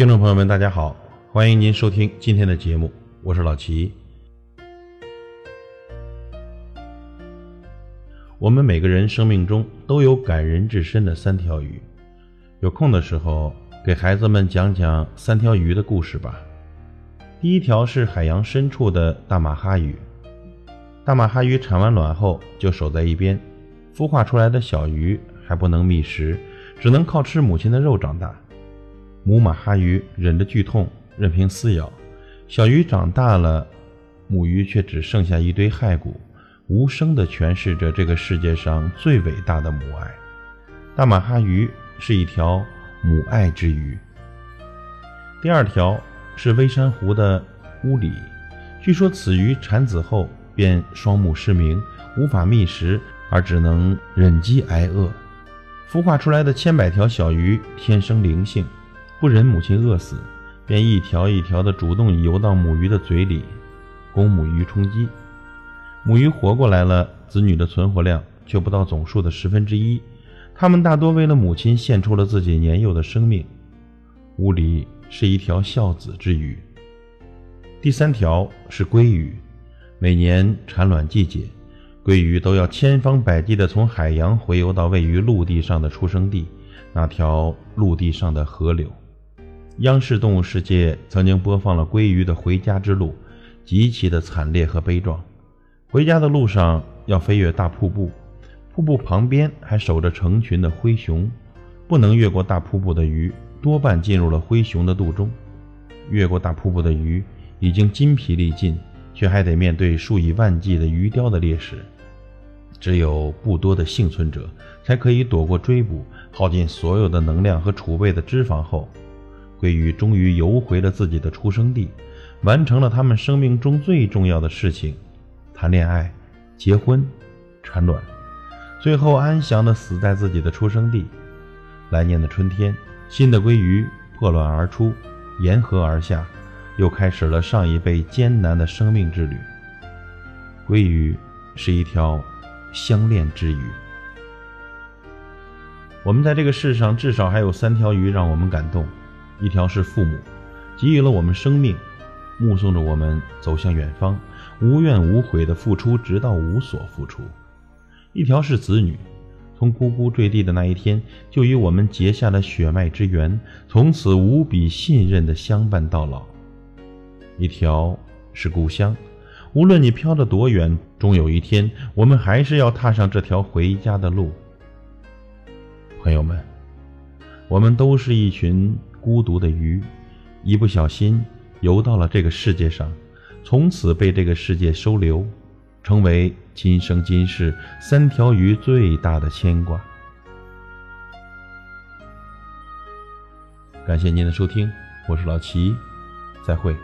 听众朋友们，大家好，欢迎您收听今天的节目，我是老齐。我们每个人生命中都有感人至深的三条鱼，有空的时候给孩子们讲讲三条鱼的故事吧。第一条是海洋深处的大马哈鱼，大马哈鱼产完卵后就守在一边，孵化出来的小鱼还不能觅食，只能靠吃母亲的肉长大。母马哈鱼忍着剧痛，任凭撕咬，小鱼长大了，母鱼却只剩下一堆骸骨。无声地诠释着这个世界上最伟大的母爱。大马哈鱼是一条母爱之鱼。第二条是微山湖的乌里，据说此鱼产子后便双目失明，无法觅食，而只能忍饥挨饿。孵化出来的千百条小鱼天生灵性，不忍母亲饿死，便一条一条地主动游到母鱼的嘴里，供母鱼充饥。母鱼活过来了，子女的存活量却不到总数的十分之一。它们大多为了母亲献出了自己年幼的生命。乌里是一条孝子之鱼。第三条是鲑鱼，每年产卵季节，鲑鱼都要千方百计地从海洋回游到位于陆地上的出生地，那条陆地上的河流。央视动物世界曾经播放了鲑鱼的回家之路，极其的惨烈和悲壮。回家的路上要飞越大瀑布，瀑布旁边还守着成群的灰熊，不能越过大瀑布的鱼多半进入了灰熊的肚中。越过大瀑布的鱼已经筋疲力尽，却还得面对数以万计的鱼雕的猎食。只有不多的幸存者才可以躲过追捕，耗尽所有的能量和储备的脂肪后，鲑鱼终于游回了自己的出生地，完成了他们生命中最重要的事情。谈恋爱、结婚、产卵，最后安详地死在自己的出生地。来年的春天，新的鲑鱼破卵而出，沿河而下，又开始了上一辈艰难的生命之旅。鲑鱼是一条相恋之鱼。我们在这个世上至少还有三条鱼让我们感动：一条是父母，给予了我们生命。目送着我们走向远方，无怨无悔的付出，直到无所付出。一条是子女，从呱呱坠地的那一天，就与我们结下了血脉之缘，从此无比信任的相伴到老。一条是故乡，无论你飘得多远，终有一天，我们还是要踏上这条回家的路。朋友们，我们都是一群孤独的鱼，一不小心。游到了这个世界上，从此被这个世界收留，成为今生今世三条鱼最大的牵挂。感谢您的收听，我是老齐，再会。